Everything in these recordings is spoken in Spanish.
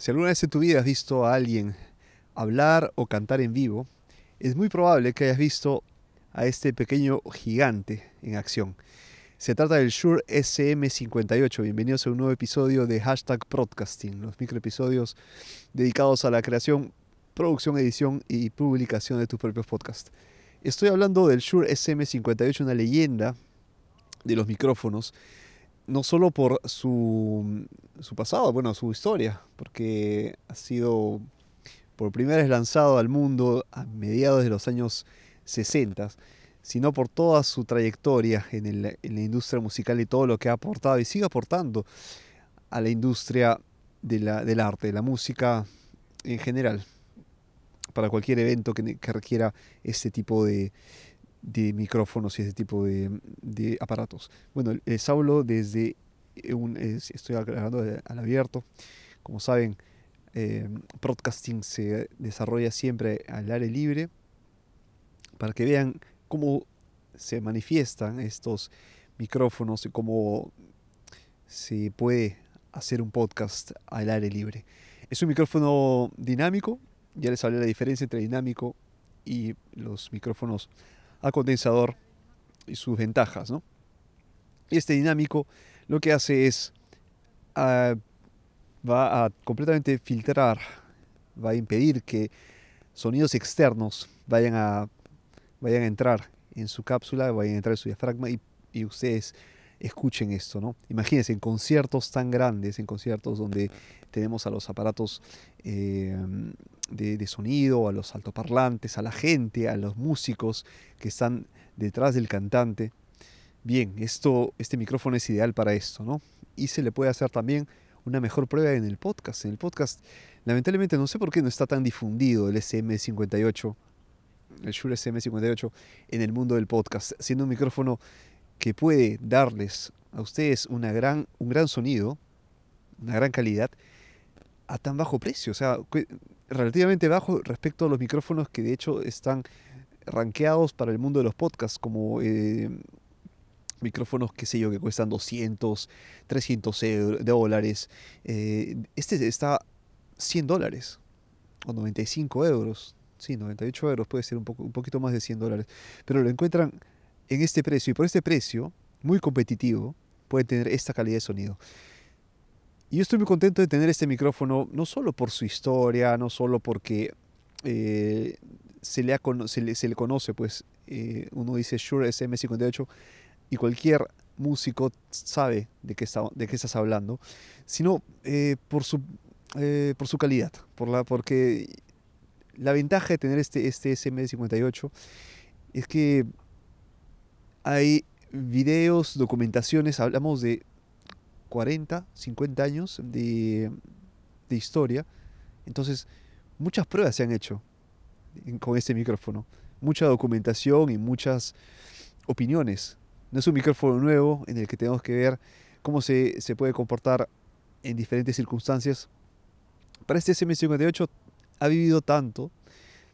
Si alguna vez en tu vida has visto a alguien hablar o cantar en vivo, es muy probable que hayas visto a este pequeño gigante en acción. Se trata del Shure SM58. Bienvenidos a un nuevo episodio de Hashtag Broadcasting, los microepisodios dedicados a la creación, producción, edición y publicación de tus propios podcasts. Estoy hablando del Shure SM58, una leyenda de los micrófonos no solo por su, su pasado, bueno, su historia, porque ha sido por primera vez lanzado al mundo a mediados de los años 60, sino por toda su trayectoria en, la industria musical y todo lo que ha aportado y sigue aportando a la industria del arte, de la música en general, para cualquier evento que requiera este tipo de, de micrófonos y ese tipo de, de aparatos. Bueno, les hablo desde un, estoy grabando al abierto. Como saben, eh, broadcasting se desarrolla siempre al aire libre para que vean cómo se manifiestan estos micrófonos y cómo se puede hacer un podcast al aire libre. Es un micrófono dinámico, ya les hablé la diferencia entre dinámico y los micrófonos a condensador y sus ventajas. ¿no? Este dinámico lo que hace es, uh, va a completamente filtrar, va a impedir que sonidos externos vayan a, vayan a entrar en su cápsula, vayan a entrar en su diafragma y, y ustedes escuchen esto, ¿no? Imagínense, en conciertos tan grandes, en conciertos donde tenemos a los aparatos eh, de, sonido, a los altoparlantes, a la gente, a los músicos que están detrás del cantante. Bien, esto, este micrófono es ideal para esto, ¿no? Y se le puede hacer también una mejor prueba en el podcast. En el podcast, lamentablemente, no sé por qué no está tan difundido el SM58, el Shure SM58 en el mundo del podcast, siendo un micrófono que puede darles a ustedes una gran, un gran sonido, una gran calidad, a tan bajo precio. O sea, relativamente bajo respecto a los micrófonos que de hecho están rankeados para el mundo de los podcasts, como eh, micrófonos, qué sé yo, que cuestan 200, 300 dólares. Eh, este está 100 dólares o 95 euros. Sí, 98 euros puede ser un, poco, un poquito más de 100 dólares. Pero lo encuentran en este precio y por este precio, muy competitivo, pueden tener esta calidad de sonido. Y yo estoy muy contento de tener este micrófono, no solo por su historia, no solo porque eh, se, le ha, se, le, se, le conoce, pues eh, uno dice Shure SM58 y cualquier músico sabe de qué, está, de qué estás hablando, sino eh, por, su, por su calidad, por la, porque la ventaja de tener este, este SM58 es que hay videos, documentaciones, hablamos de 40, 50 años de, de historia. Entonces, muchas pruebas se han hecho con este micrófono. Mucha documentación y muchas opiniones. No es un micrófono nuevo en el que tenemos que ver cómo se, se puede comportar en diferentes circunstancias. Para este SM58 ha vivido tanto,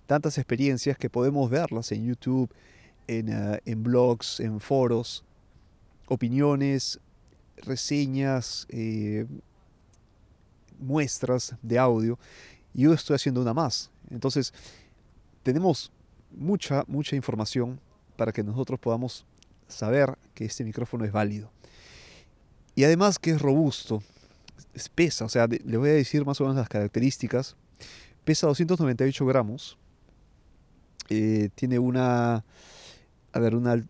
tantas experiencias que podemos verlas en YouTube, en, uh, en blogs, en foros, opiniones, reseñas, eh, muestras de audio. Y yo estoy haciendo una más. Entonces, tenemos mucha, mucha información para que nosotros podamos saber que este micrófono es válido. Y además que es robusto, es pesa, o sea, le voy a decir más o menos las características. Pesa 298 gramos, eh, tiene una a ver, una,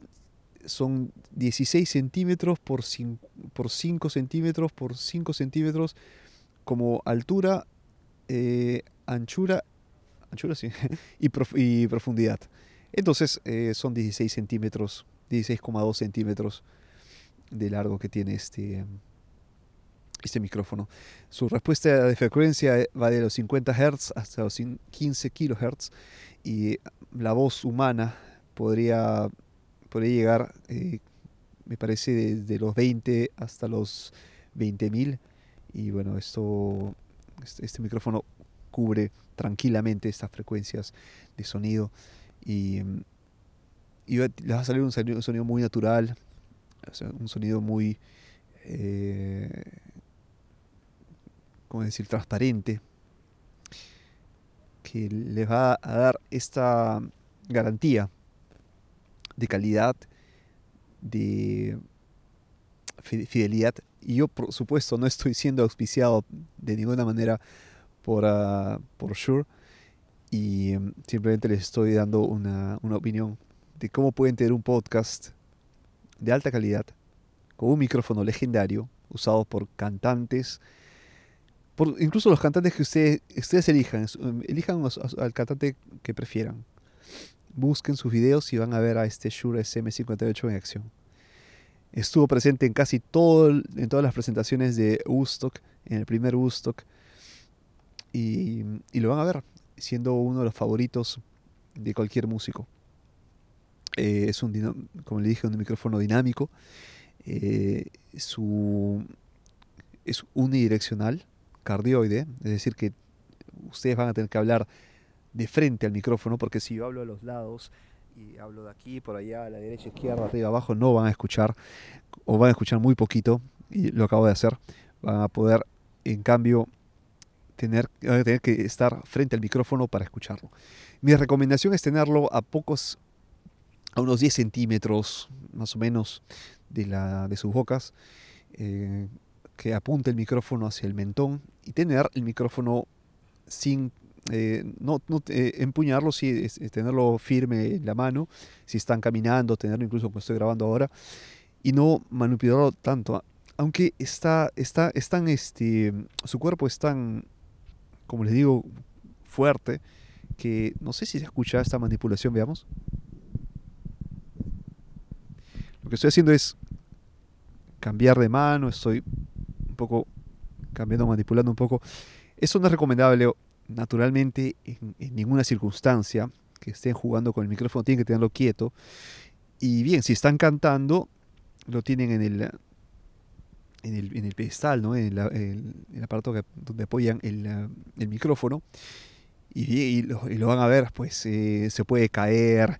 son 16 centímetros por 5, por 5 centímetros por 5 centímetros como altura, eh, anchura, anchura sí, y, prof, y, profundidad. Entonces eh, son 16 centímetros, 16,2 centímetros de largo que tiene este, este micrófono. Su respuesta de frecuencia va de los 50 Hz hasta los 15 kHz y la voz humana podría, podría llegar, eh, me parece, desde los 20 hasta los 20.000. Y bueno, esto, este, este, micrófono cubre tranquilamente estas frecuencias de sonido. Y, y les va a salir un sonido, muy natural, un sonido muy... Eh, como decir, transparente, que les va a dar esta garantía de calidad, de fidelidad. Y yo, por supuesto, no estoy siendo auspiciado de ninguna manera por, uh, por Shure. Y um, simplemente les estoy dando una, una opinión de cómo pueden tener un podcast de alta calidad con un micrófono legendario usado por cantantes, por incluso los cantantes que ustedes, ustedes elijan, um, elijan al cantante que prefieran. Busquen sus videos y van a ver a este Shure SM58 en acción. Estuvo presente en casi todo, en todas las presentaciones de Woodstock, en el primer Woodstock, y, lo van a ver, siendo uno de los favoritos de cualquier músico. Eh, es un, como le dije, un micrófono dinámico. Eh, su, es unidireccional, cardioide, es decir, que ustedes van a tener que hablar de frente al micrófono, porque si yo hablo a los lados y hablo de aquí, por allá, a la derecha, izquierda, arriba, abajo, no van a escuchar, o van a escuchar muy poquito, y lo acabo de hacer, van a poder, en cambio, tener, tener que estar frente al micrófono para escucharlo. Mi recomendación es tenerlo a pocos, a unos 10 centímetros más o menos de, la, de sus bocas, eh, que apunte el micrófono hacia el mentón y tener el micrófono sin eh, no, eh, empuñarlo, sí, tenerlo firme en la mano, si están caminando, tenerlo incluso como estoy grabando ahora, y no manipularlo tanto. Aunque está, está, este, su cuerpo es tan, como les digo, fuerte, que no sé si se escucha esta manipulación, veamos. Lo que estoy haciendo es cambiar de mano, estoy un poco cambiando, manipulando un poco. Eso no es recomendable naturalmente en, ninguna circunstancia que estén jugando con el micrófono tienen que tenerlo quieto. Y bien, si están cantando, lo tienen en el, en el, en el pedestal, ¿no? en el, aparato donde apoyan el, micrófono. Y, lo, van a ver, pues eh, se puede caer,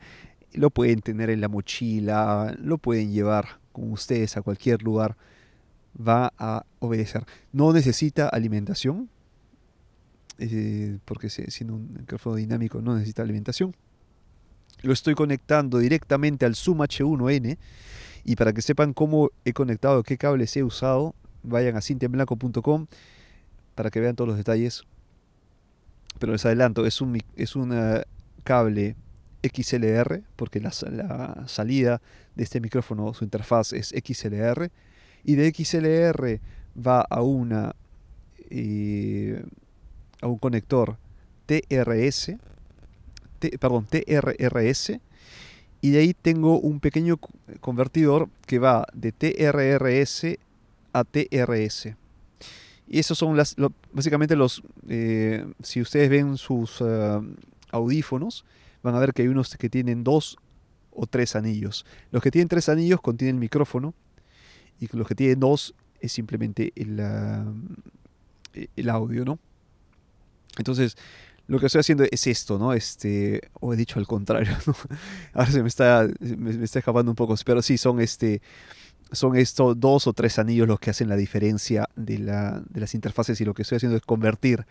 lo pueden tener en la mochila, lo pueden llevar con ustedes a cualquier lugar. Va a obedecer. No necesita alimentación, eh, porque siendo un micrófono dinámico no necesita alimentación. Lo estoy conectando directamente al Zoom H1N y para que sepan cómo he conectado, qué cables he usado, vayan a cintianblanco.com para que vean todos los detalles. Pero les adelanto, es un, es un cable XLR, porque la, la, salida de este micrófono, su interfaz es XLR, y de XLR va a una eh, a un conector TRS, perdón, TRRS, y de ahí tengo un pequeño convertidor que va de TRRS a TRS. Y esos son las, básicamente los, eh, si ustedes ven sus eh, audífonos, van a ver que hay unos que tienen dos o tres anillos. Los que tienen tres anillos contienen el micrófono y los que tienen dos es simplemente el, el audio, ¿no? Entonces, lo que estoy haciendo es esto, ¿no? Este, o he dicho al contrario, ¿no? Ahora se me está, me, está escapando un poco, pero sí, son este, son estos dos o tres anillos los que hacen la diferencia de, la, de las interfaces y lo que estoy haciendo es convertir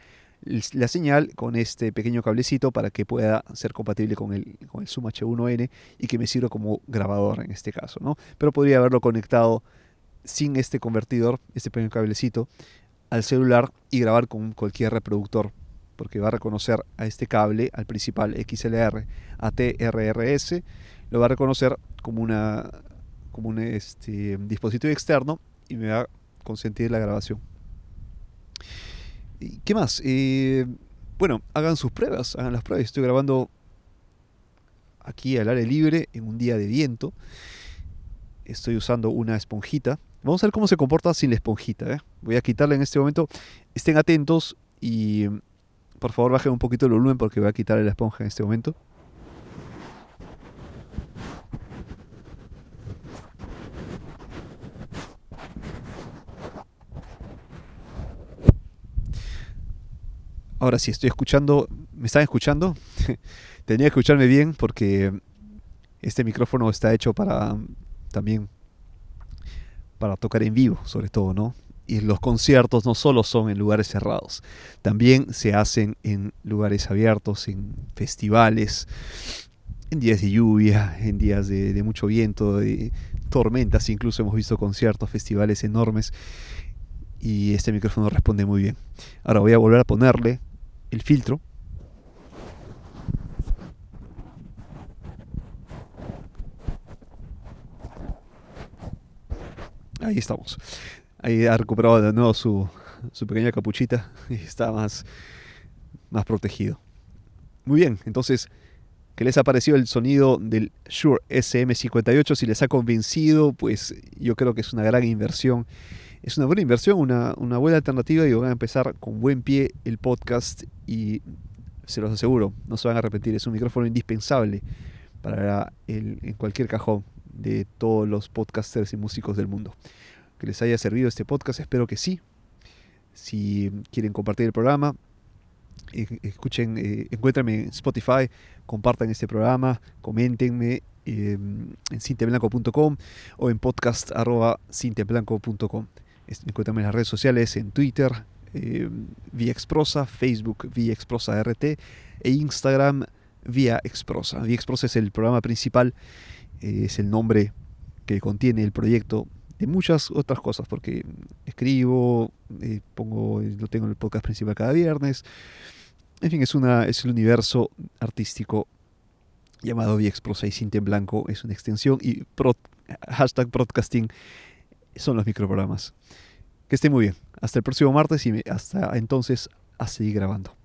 la señal con este pequeño cablecito para que pueda ser compatible con el, con el Zoom H1N y que me sirva como grabador en este caso, ¿no? Pero podría haberlo conectado sin este convertidor, este pequeño cablecito, al celular y grabar con cualquier reproductor porque va a reconocer a este cable, al principal XLR, a TRRS, lo va a reconocer como, una, como un este, dispositivo externo y me va a consentir la grabación. ¿Y ¿Qué más? Eh, bueno, hagan sus pruebas, hagan las pruebas. Estoy grabando aquí al aire libre en un día de viento. Estoy usando una esponjita. Vamos a ver cómo se comporta sin la esponjita. ¿eh? Voy a quitarla en este momento. Estén atentos y por favor, bajen un poquito el volumen porque voy a quitar la esponja en este momento. Ahora sí, estoy escuchando. ¿Me están escuchando? Tenía que escucharme bien porque este micrófono está hecho para también para tocar en vivo, sobre todo, ¿no? Y los conciertos no solo son en lugares cerrados, también se hacen en lugares abiertos, en festivales, en días de lluvia, en días de, mucho viento, de tormentas, incluso hemos visto conciertos, festivales enormes y este micrófono responde muy bien. Ahora voy a volver a ponerle el filtro. Ahí estamos. Ahí ha recuperado de nuevo su, pequeña capuchita y está más, más protegido. Muy bien, entonces ¿Qué les ha parecido el sonido del Shure SM58? Si les ha convencido, pues yo creo que es una gran inversión. Es una buena inversión, una, buena alternativa y van a empezar con buen pie el podcast y se los aseguro, no se van a arrepentir. Es un micrófono indispensable para el, en cualquier cajón de todos los podcasters y músicos del mundo. Que les haya servido este podcast, espero que sí. Si quieren compartir el programa, escuchen, eh, en Spotify, compartan este programa, coméntenme em, en cinteblanco.com o en podcast.cinteblanco.com. Encuéntrenme en las redes sociales, en Twitter, eh, vía Exprosa, Facebook vía Exprosa RT e Instagram vía Exprosa. Vía Exprosa es el programa principal, eh, es el nombre que contiene el proyecto de muchas otras cosas, porque escribo, eh, pongo, lo tengo en el podcast principal cada viernes, en fin, es, una, es el universo artístico llamado VXPro 6 Cinta en Blanco, es una extensión y hashtag broadcasting son los microprogramas. Que esté muy bien. Hasta el próximo martes y hasta entonces a seguir grabando.